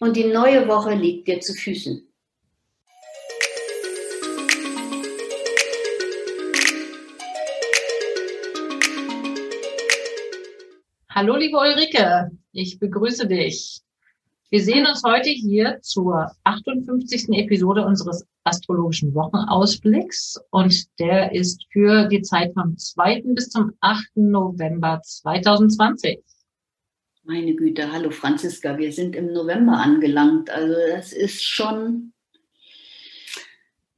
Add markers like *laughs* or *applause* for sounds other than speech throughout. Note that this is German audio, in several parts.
und die neue Woche liegt dir zu Füßen. Hallo, liebe Ulrike, ich begrüße dich. Wir sehen uns heute hier zur 58. Episode unseres astrologischen Wochenausblicks und der ist für die Zeit vom 2. bis zum 8. November 2020. Meine Güte, hallo Franziska, wir sind im November angelangt. Also das ist schon,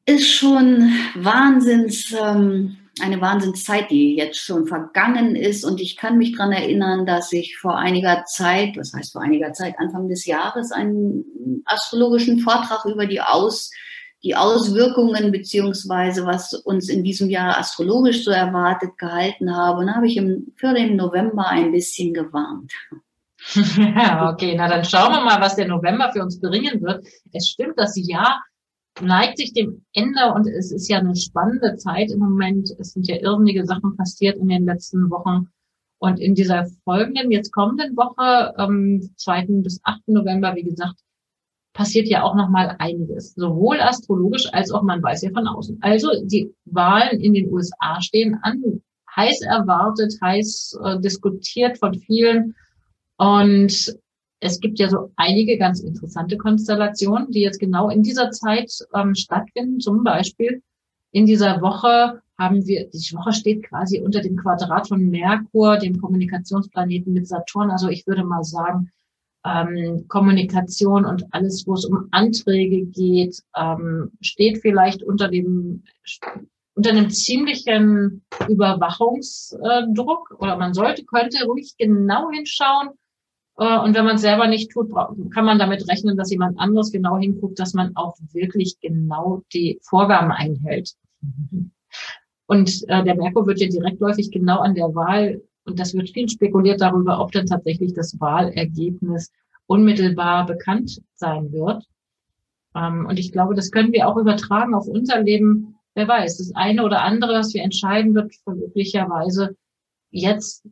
ist schon Wahnsinns, ähm, eine Wahnsinnszeit, die jetzt schon vergangen ist. Und ich kann mich daran erinnern, dass ich vor einiger Zeit, was heißt vor einiger Zeit, Anfang des Jahres, einen astrologischen Vortrag über die Aus, die Auswirkungen beziehungsweise was uns in diesem Jahr astrologisch so erwartet gehalten habe. Und da habe ich im, für den November ein bisschen gewarnt. Ja, *laughs* okay, na dann schauen wir mal, was der November für uns bringen wird. Es stimmt, das Jahr neigt sich dem Ende und es ist ja eine spannende Zeit im Moment. Es sind ja irrsinnige Sachen passiert in den letzten Wochen. Und in dieser folgenden, jetzt kommenden Woche, ähm, 2. bis 8. November, wie gesagt, passiert ja auch nochmal einiges. Sowohl astrologisch als auch man weiß ja von außen. Also die Wahlen in den USA stehen an, heiß erwartet, heiß äh, diskutiert von vielen. Und es gibt ja so einige ganz interessante Konstellationen, die jetzt genau in dieser Zeit ähm, stattfinden. Zum Beispiel in dieser Woche haben wir, die Woche steht quasi unter dem Quadrat von Merkur, dem Kommunikationsplaneten mit Saturn. Also ich würde mal sagen, ähm, Kommunikation und alles, wo es um Anträge geht, ähm, steht vielleicht unter dem unter einem ziemlichen Überwachungsdruck oder man sollte, könnte ruhig genau hinschauen, und wenn man es selber nicht tut, kann man damit rechnen, dass jemand anderes genau hinguckt, dass man auch wirklich genau die Vorgaben einhält. Und äh, der Merkur wird ja direktläufig genau an der Wahl, und das wird viel spekuliert darüber, ob dann tatsächlich das Wahlergebnis unmittelbar bekannt sein wird. Ähm, und ich glaube, das können wir auch übertragen auf unser Leben. Wer weiß, das eine oder andere, was wir entscheiden, wird möglicherweise jetzt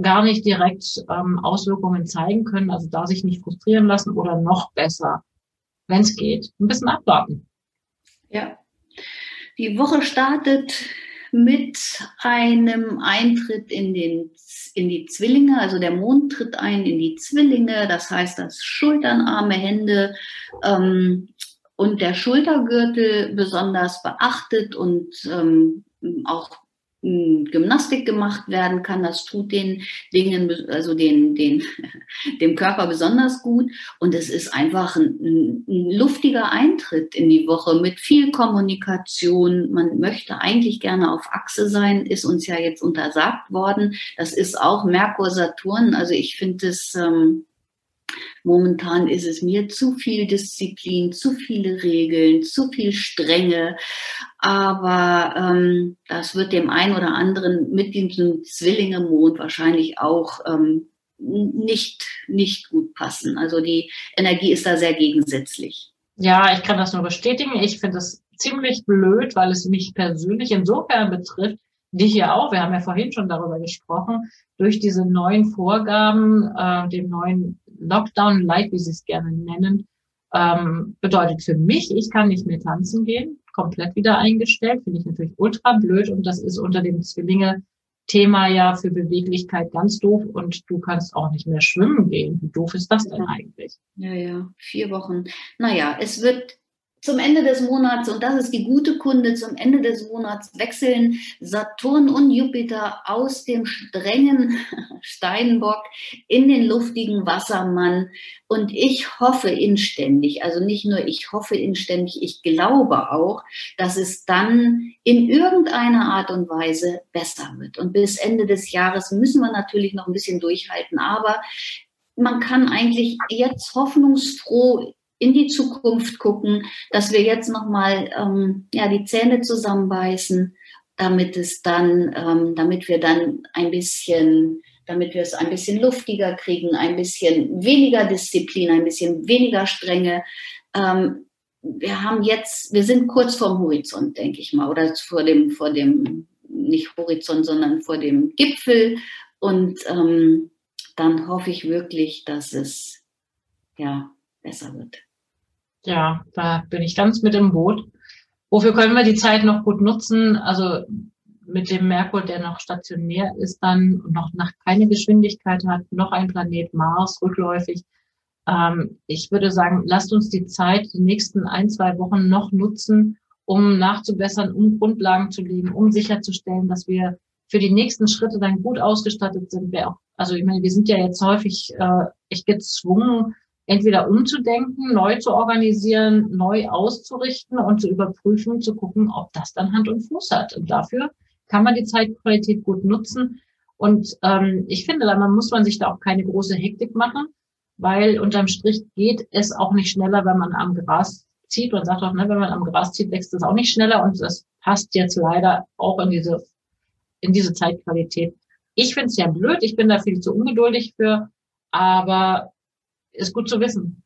gar nicht direkt ähm, Auswirkungen zeigen können, also da sich nicht frustrieren lassen oder noch besser, wenn es geht, ein bisschen abwarten. Ja. Die Woche startet mit einem Eintritt in, den, in die Zwillinge, also der Mond tritt ein in die Zwillinge, das heißt, dass Schultern, Arme, Hände ähm, und der Schultergürtel besonders beachtet und ähm, auch Gymnastik gemacht werden kann. Das tut den Dingen, also den, den, *laughs* dem Körper besonders gut. Und es ist einfach ein, ein, luftiger Eintritt in die Woche mit viel Kommunikation. Man möchte eigentlich gerne auf Achse sein, ist uns ja jetzt untersagt worden. Das ist auch Merkur Saturn. Also ich finde es, ähm, Momentan ist es mir zu viel Disziplin, zu viele Regeln, zu viel Strenge. Aber ähm, das wird dem einen oder anderen mit diesem Zwillinge-Mond wahrscheinlich auch ähm, nicht, nicht gut passen. Also die Energie ist da sehr gegensätzlich. Ja, ich kann das nur bestätigen. Ich finde es ziemlich blöd, weil es mich persönlich insofern betrifft, dich ja auch, wir haben ja vorhin schon darüber gesprochen, durch diese neuen Vorgaben, äh, den neuen Lockdown Light, wie sie es gerne nennen, ähm, bedeutet für mich, ich kann nicht mehr tanzen gehen, komplett wieder eingestellt, finde ich natürlich ultra blöd und das ist unter dem Zwillinge Thema ja für Beweglichkeit ganz doof und du kannst auch nicht mehr schwimmen gehen. Wie doof ist das denn eigentlich? Ja, ja, vier Wochen. Naja, es wird zum Ende des Monats, und das ist die gute Kunde, zum Ende des Monats wechseln Saturn und Jupiter aus dem strengen *laughs* Steinbock in den luftigen Wassermann. Und ich hoffe inständig, also nicht nur ich hoffe inständig, ich glaube auch, dass es dann in irgendeiner Art und Weise besser wird. Und bis Ende des Jahres müssen wir natürlich noch ein bisschen durchhalten, aber man kann eigentlich jetzt hoffnungsfroh in die Zukunft gucken, dass wir jetzt nochmal ähm, ja, die Zähne zusammenbeißen, damit es dann, ähm, damit wir dann ein bisschen, damit wir es ein bisschen luftiger kriegen, ein bisschen weniger Disziplin, ein bisschen weniger Strenge. Ähm, wir haben jetzt, wir sind kurz vorm Horizont, denke ich mal, oder vor dem, vor dem, nicht Horizont, sondern vor dem Gipfel. Und ähm, dann hoffe ich wirklich, dass es ja besser wird. Ja, da bin ich ganz mit im Boot. Wofür können wir die Zeit noch gut nutzen? Also mit dem Merkur, der noch stationär ist, dann noch nach keine Geschwindigkeit hat, noch ein Planet Mars rückläufig. Ähm, ich würde sagen, lasst uns die Zeit, die nächsten ein, zwei Wochen noch nutzen, um nachzubessern, um Grundlagen zu legen, um sicherzustellen, dass wir für die nächsten Schritte dann gut ausgestattet sind. Wir auch, also ich meine, wir sind ja jetzt häufig äh, echt gezwungen, entweder umzudenken, neu zu organisieren, neu auszurichten und zu überprüfen, zu gucken, ob das dann Hand und Fuß hat. Und dafür kann man die Zeitqualität gut nutzen. Und ähm, ich finde, da muss man sich da auch keine große Hektik machen, weil unterm Strich geht es auch nicht schneller, wenn man am Gras zieht. Man sagt auch, ne, wenn man am Gras zieht, wächst es auch nicht schneller. Und das passt jetzt leider auch in diese, in diese Zeitqualität. Ich finde es ja blöd, ich bin da viel zu ungeduldig für, aber ist gut zu wissen.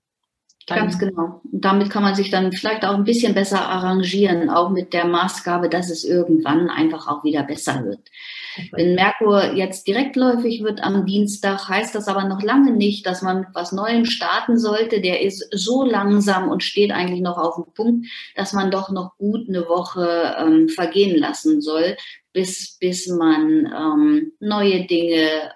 Ganz genau. Und damit kann man sich dann vielleicht auch ein bisschen besser arrangieren, auch mit der Maßgabe, dass es irgendwann einfach auch wieder besser wird. Wenn Merkur jetzt direktläufig wird am Dienstag, heißt das aber noch lange nicht, dass man mit was Neuem starten sollte. Der ist so langsam und steht eigentlich noch auf dem Punkt, dass man doch noch gut eine Woche ähm, vergehen lassen soll, bis, bis man ähm, neue Dinge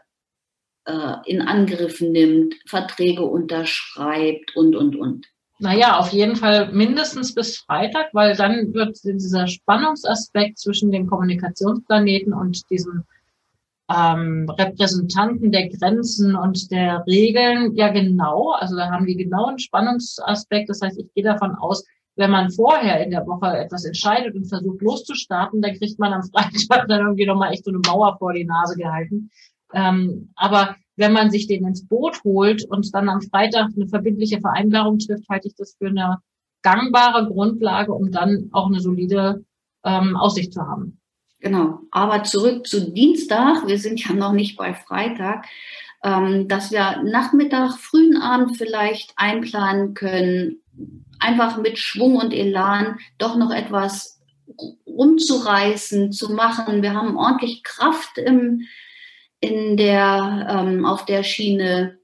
äh, in Angriff nimmt, Verträge unterschreibt und, und, und. Naja, auf jeden Fall mindestens bis Freitag, weil dann wird dieser Spannungsaspekt zwischen dem Kommunikationsplaneten und diesem ähm, Repräsentanten der Grenzen und der Regeln ja genau, also da haben die genauen Spannungsaspekt. Das heißt, ich gehe davon aus, wenn man vorher in der Woche etwas entscheidet und versucht loszustarten, dann kriegt man am *laughs* Freitag dann irgendwie nochmal echt so eine Mauer vor die Nase gehalten. Ähm, aber wenn man sich den ins Boot holt und dann am Freitag eine verbindliche Vereinbarung trifft, halte ich das für eine gangbare Grundlage, um dann auch eine solide ähm, Aussicht zu haben. Genau. Aber zurück zu Dienstag. Wir sind ja noch nicht bei Freitag. Ähm, dass wir Nachmittag, frühen Abend vielleicht einplanen können, einfach mit Schwung und Elan doch noch etwas rumzureißen, zu machen. Wir haben ordentlich Kraft im, in der, ähm, auf der Schiene.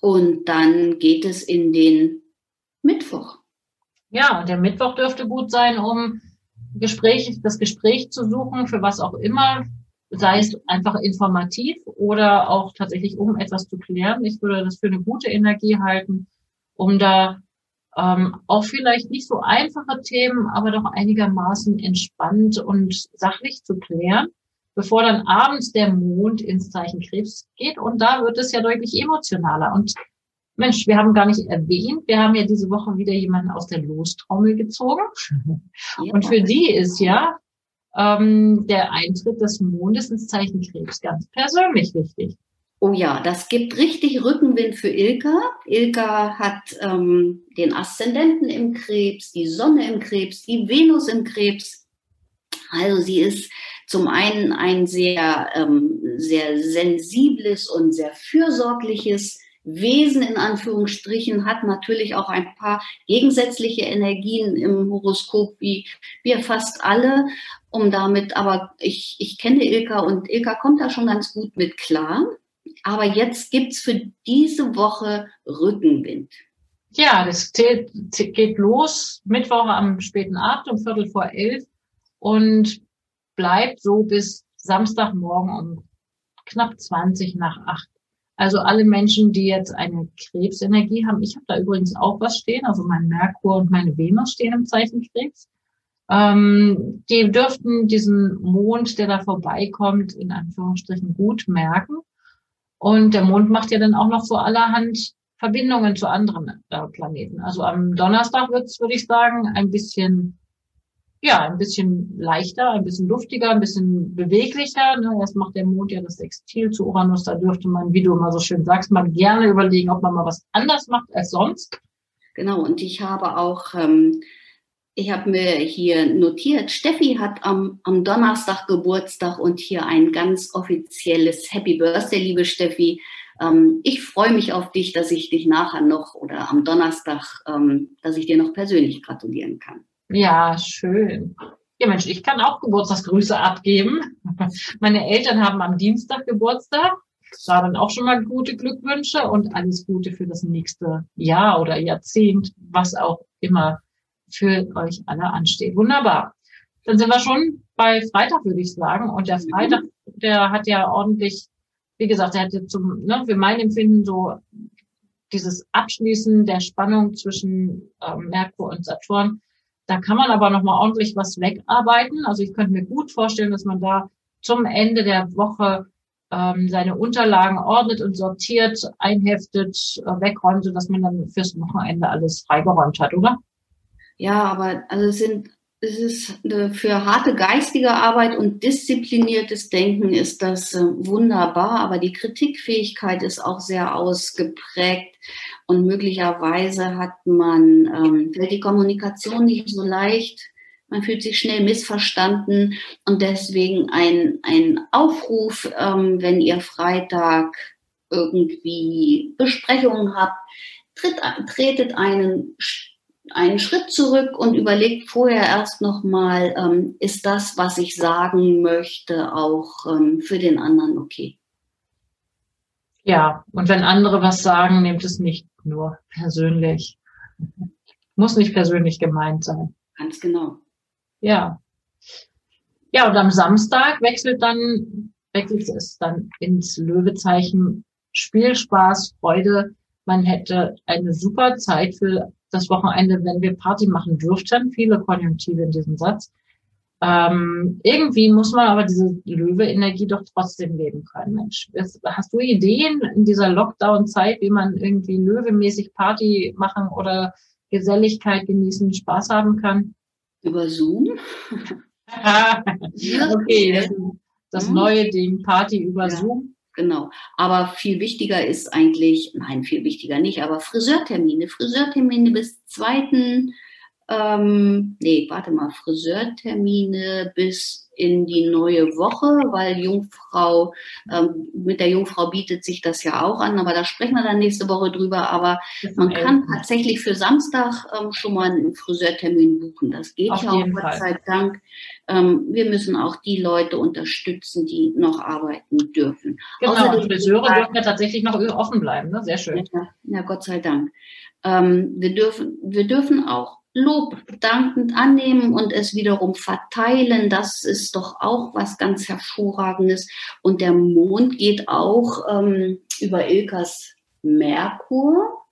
Und dann geht es in den Mittwoch. Ja, der Mittwoch dürfte gut sein, um Gespräch, das Gespräch zu suchen, für was auch immer, sei es einfach informativ oder auch tatsächlich, um etwas zu klären. Ich würde das für eine gute Energie halten, um da ähm, auch vielleicht nicht so einfache Themen, aber doch einigermaßen entspannt und sachlich zu klären bevor dann abends der Mond ins Zeichen Krebs geht. Und da wird es ja deutlich emotionaler. Und Mensch, wir haben gar nicht erwähnt, wir haben ja diese Woche wieder jemanden aus der Lostrommel gezogen. Ja. Und für die ist ja ähm, der Eintritt des Mondes ins Zeichen Krebs ganz persönlich wichtig. Oh ja, das gibt richtig Rückenwind für Ilka. Ilka hat ähm, den Aszendenten im Krebs, die Sonne im Krebs, die Venus im Krebs. Also sie ist zum einen ein sehr, ähm, sehr sensibles und sehr fürsorgliches Wesen in Anführungsstrichen, hat natürlich auch ein paar gegensätzliche Energien im Horoskop, wie wir fast alle. Um damit, aber ich, ich kenne Ilka und Ilka kommt da schon ganz gut mit klar. Aber jetzt gibt's für diese Woche Rückenwind. Ja, das geht los Mittwoch am späten Abend um Viertel vor elf. Und bleibt so bis Samstagmorgen um knapp 20 nach 8. Also alle Menschen, die jetzt eine Krebsenergie haben, ich habe da übrigens auch was stehen, also mein Merkur und meine Venus stehen im Zeichen Krebs. Ähm, die dürften diesen Mond, der da vorbeikommt, in Anführungsstrichen gut merken. Und der Mond macht ja dann auch noch so allerhand Verbindungen zu anderen äh, Planeten. Also am Donnerstag wird es, würde ich sagen, ein bisschen ja, ein bisschen leichter, ein bisschen luftiger, ein bisschen beweglicher. Ne? Erst macht der Mond ja das Sextil zu Uranus. Da dürfte man, wie du immer so schön sagst, mal gerne überlegen, ob man mal was anders macht als sonst. Genau, und ich habe auch, ähm, ich habe mir hier notiert, Steffi hat am, am Donnerstag Geburtstag und hier ein ganz offizielles Happy Birthday, liebe Steffi. Ähm, ich freue mich auf dich, dass ich dich nachher noch oder am Donnerstag, ähm, dass ich dir noch persönlich gratulieren kann. Ja, schön. Ja, Mensch, ich kann auch Geburtstagsgrüße abgeben. *laughs* Meine Eltern haben am Dienstag Geburtstag. Da dann auch schon mal gute Glückwünsche und alles Gute für das nächste Jahr oder Jahrzehnt, was auch immer für euch alle ansteht. Wunderbar. Dann sind wir schon bei Freitag, würde ich sagen. Und der Freitag, der hat ja ordentlich, wie gesagt, der hat ja zum, ne, für mein Empfinden so dieses Abschließen der Spannung zwischen ähm, Merkur und Saturn. Da kann man aber noch mal ordentlich was wegarbeiten. Also ich könnte mir gut vorstellen, dass man da zum Ende der Woche ähm, seine Unterlagen ordnet und sortiert, einheftet, äh, wegräumt, sodass man dann fürs Wochenende alles freigeräumt hat, oder? Ja, aber also es sind es ist für harte geistige Arbeit und diszipliniertes Denken ist das äh, wunderbar, aber die Kritikfähigkeit ist auch sehr ausgeprägt. Und möglicherweise hat man ähm, die Kommunikation nicht so leicht. Man fühlt sich schnell missverstanden und deswegen ein, ein Aufruf, ähm, wenn ihr Freitag irgendwie Besprechungen habt, tritt, tretet einen, einen Schritt zurück und überlegt vorher erst nochmal, ähm, ist das, was ich sagen möchte, auch ähm, für den anderen okay? Ja, und wenn andere was sagen, nehmt es nicht nur persönlich. Muss nicht persönlich gemeint sein. Ganz genau. Ja. Ja, und am Samstag wechselt dann, wechselt es dann ins Löwezeichen Spielspaß, Freude. Man hätte eine super Zeit für das Wochenende, wenn wir Party machen dürften. Viele Konjunktive in diesem Satz. Ähm, irgendwie muss man aber diese Löwe-Energie doch trotzdem leben können, Mensch. Hast du Ideen in dieser Lockdown-Zeit, wie man irgendwie löwemäßig Party machen oder Geselligkeit genießen, Spaß haben kann? Über Zoom. *laughs* okay, das, das mhm. neue Ding, Party über ja, Zoom. Genau. Aber viel wichtiger ist eigentlich, nein, viel wichtiger nicht, aber Friseurtermine. Friseurtermine bis zweiten, ähm, nee, warte mal, Friseurtermine bis in die neue Woche, weil Jungfrau, ähm, mit der Jungfrau bietet sich das ja auch an, aber da sprechen wir dann nächste Woche drüber. Aber man kann tatsächlich für Samstag ähm, schon mal einen Friseurtermin buchen. Das geht Auf ja auch, Gott sei Dank. Ähm, wir müssen auch die Leute unterstützen, die noch arbeiten dürfen. Genau, Außerdem, Friseure dürfen ja tatsächlich noch offen bleiben, ne? Sehr schön. Ja, ja Gott sei Dank. Ähm, wir dürfen, wir dürfen auch Lob dankend annehmen und es wiederum verteilen, das ist doch auch was ganz Hervorragendes. Und der Mond geht auch ähm, über Ilkas Merkur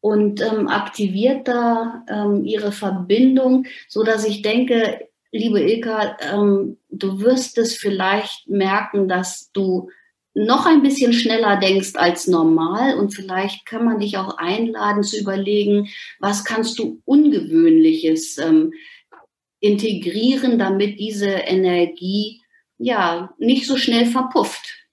und ähm, aktiviert da ähm, ihre Verbindung, so dass ich denke, liebe Ilka, ähm, du wirst es vielleicht merken, dass du noch ein bisschen schneller denkst als normal und vielleicht kann man dich auch einladen zu überlegen, was kannst du ungewöhnliches ähm, integrieren, damit diese Energie ja nicht so schnell verpufft.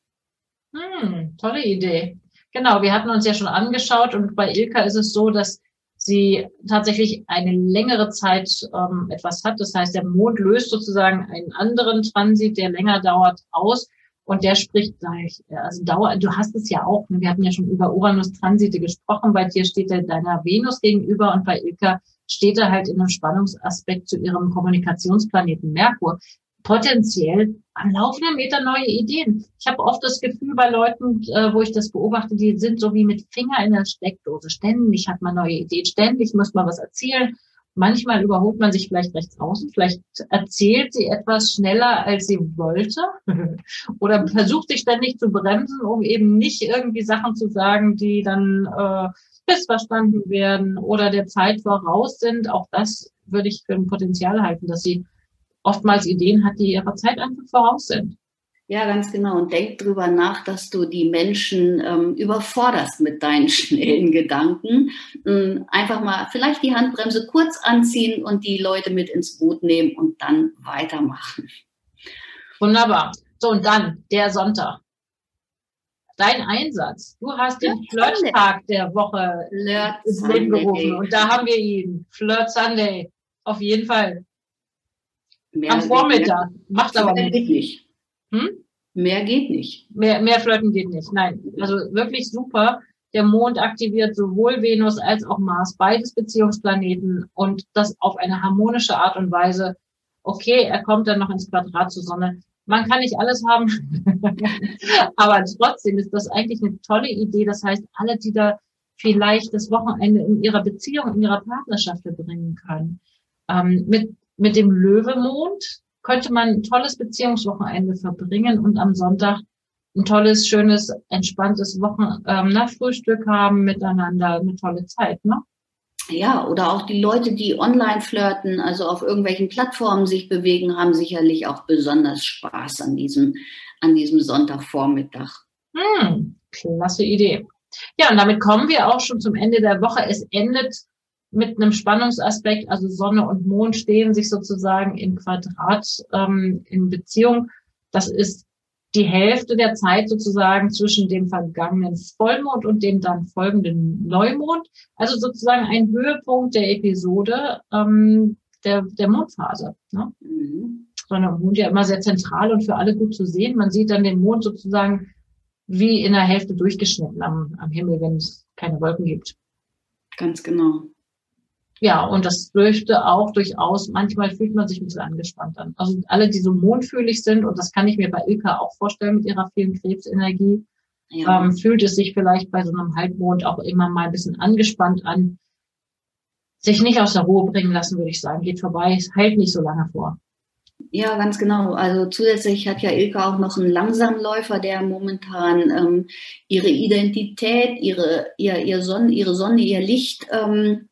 Hm, tolle Idee. Genau, wir hatten uns ja schon angeschaut und bei Ilka ist es so, dass sie tatsächlich eine längere Zeit ähm, etwas hat. Das heißt, der Mond löst sozusagen einen anderen Transit, der länger dauert, aus und der spricht gleich, also Dauer, du hast es ja auch, ne? wir hatten ja schon über Uranus-Transite gesprochen, bei dir steht er deiner Venus gegenüber und bei Ilka steht er halt in einem Spannungsaspekt zu ihrem Kommunikationsplaneten Merkur. Potenziell am laufenden Meter neue Ideen. Ich habe oft das Gefühl bei Leuten, äh, wo ich das beobachte, die sind so wie mit Finger in der Steckdose. Ständig hat man neue Ideen, ständig muss man was erzählen Manchmal überholt man sich vielleicht rechts außen, vielleicht erzählt sie etwas schneller, als sie wollte *laughs* oder versucht sich ständig zu bremsen, um eben nicht irgendwie Sachen zu sagen, die dann äh, missverstanden werden oder der Zeit voraus sind. Auch das würde ich für ein Potenzial halten, dass sie oftmals Ideen hat, die ihrer Zeit einfach voraus sind. Ja, ganz genau. Und denk drüber nach, dass du die Menschen ähm, überforderst mit deinen *laughs* schnellen Gedanken. Ähm, einfach mal vielleicht die Handbremse kurz anziehen und die Leute mit ins Boot nehmen und dann weitermachen. Wunderbar. So, und dann der Sonntag. dein Einsatz. Du hast den Flirt-Tag der Woche Flirt ins Leben gerufen und da haben wir ihn. Flirt Sunday. Auf jeden Fall. Mehr Am Vormittag. Mehr, Macht aber nicht. Nicht. Hm? Mehr geht nicht. Mehr, mehr Flirten geht nicht. Nein. Also wirklich super. Der Mond aktiviert sowohl Venus als auch Mars, beides Beziehungsplaneten und das auf eine harmonische Art und Weise. Okay, er kommt dann noch ins Quadrat zur Sonne. Man kann nicht alles haben, *laughs* aber trotzdem ist das eigentlich eine tolle Idee. Das heißt, alle, die da vielleicht das Wochenende in ihrer Beziehung, in ihrer Partnerschaft verbringen können. Ähm, mit, mit dem Löwemond könnte man ein tolles Beziehungswochenende verbringen und am Sonntag ein tolles, schönes, entspanntes Wochen ähm, nach Frühstück haben miteinander, eine tolle Zeit, ne? Ja, oder auch die Leute, die online flirten, also auf irgendwelchen Plattformen sich bewegen, haben sicherlich auch besonders Spaß an diesem, an diesem Sonntagvormittag. Hm, klasse Idee. Ja, und damit kommen wir auch schon zum Ende der Woche. Es endet mit einem Spannungsaspekt, also Sonne und Mond stehen sich sozusagen im Quadrat ähm, in Beziehung. Das ist die Hälfte der Zeit sozusagen zwischen dem vergangenen Vollmond und dem dann folgenden Neumond. Also sozusagen ein Höhepunkt der Episode ähm, der, der Mondphase. Ne? Mhm. Sondern Mond ja immer sehr zentral und für alle gut zu sehen. Man sieht dann den Mond sozusagen wie in der Hälfte durchgeschnitten am, am Himmel, wenn es keine Wolken gibt. Ganz genau. Ja, und das dürfte auch durchaus, manchmal fühlt man sich ein bisschen angespannt an. Also alle, die so mondfühlig sind, und das kann ich mir bei Ilka auch vorstellen mit ihrer vielen Krebsenergie, ja. ähm, fühlt es sich vielleicht bei so einem Halbmond auch immer mal ein bisschen angespannt an. Sich nicht aus der Ruhe bringen lassen, würde ich sagen. Geht vorbei, es hält nicht so lange vor. Ja, ganz genau. Also zusätzlich hat ja Ilka auch noch einen Langsamläufer, der momentan ähm, ihre Identität, ihre, ihr, ihr Sonne, ihre Sonne, ihr Licht ähm,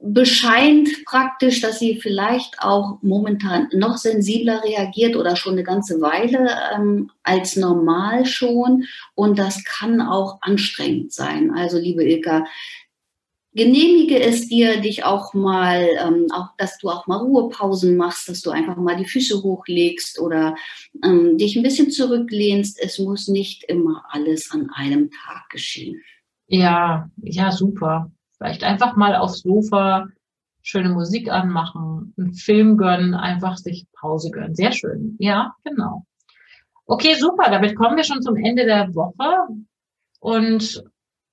bescheint praktisch, dass sie vielleicht auch momentan noch sensibler reagiert oder schon eine ganze Weile ähm, als normal schon. Und das kann auch anstrengend sein. Also, liebe Ilka, genehmige es dir, dich auch mal, ähm, auch, dass du auch mal Ruhepausen machst, dass du einfach mal die Füße hochlegst oder ähm, dich ein bisschen zurücklehnst. Es muss nicht immer alles an einem Tag geschehen. Ja, ja, super. Vielleicht einfach mal aufs Sofa schöne Musik anmachen, einen Film gönnen, einfach sich Pause gönnen. Sehr schön. Ja, genau. Okay, super. Damit kommen wir schon zum Ende der Woche. Und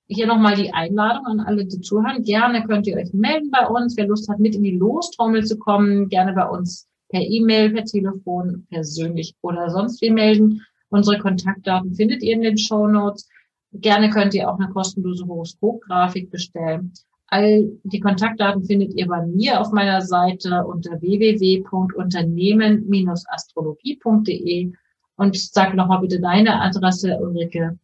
hier nochmal die Einladung an alle, die zuhören. Gerne könnt ihr euch melden bei uns. Wer Lust hat, mit in die Lostrommel zu kommen, gerne bei uns per E-Mail, per Telefon, persönlich oder sonst wie melden. Unsere Kontaktdaten findet ihr in den Show Notes. Gerne könnt ihr auch eine kostenlose Horoskopgrafik bestellen. All die Kontaktdaten findet ihr bei mir auf meiner Seite unter www.unternehmen-astrologie.de und sag nochmal bitte deine Adresse, Ulrike.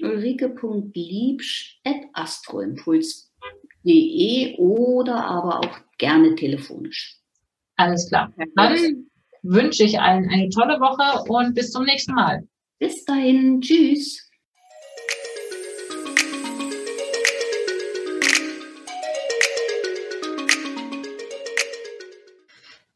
Ulrike.liebsch.astroimpuls.de oder aber auch gerne telefonisch. Alles klar. Dann wünsche ich allen eine tolle Woche und bis zum nächsten Mal. Bis dahin. Tschüss.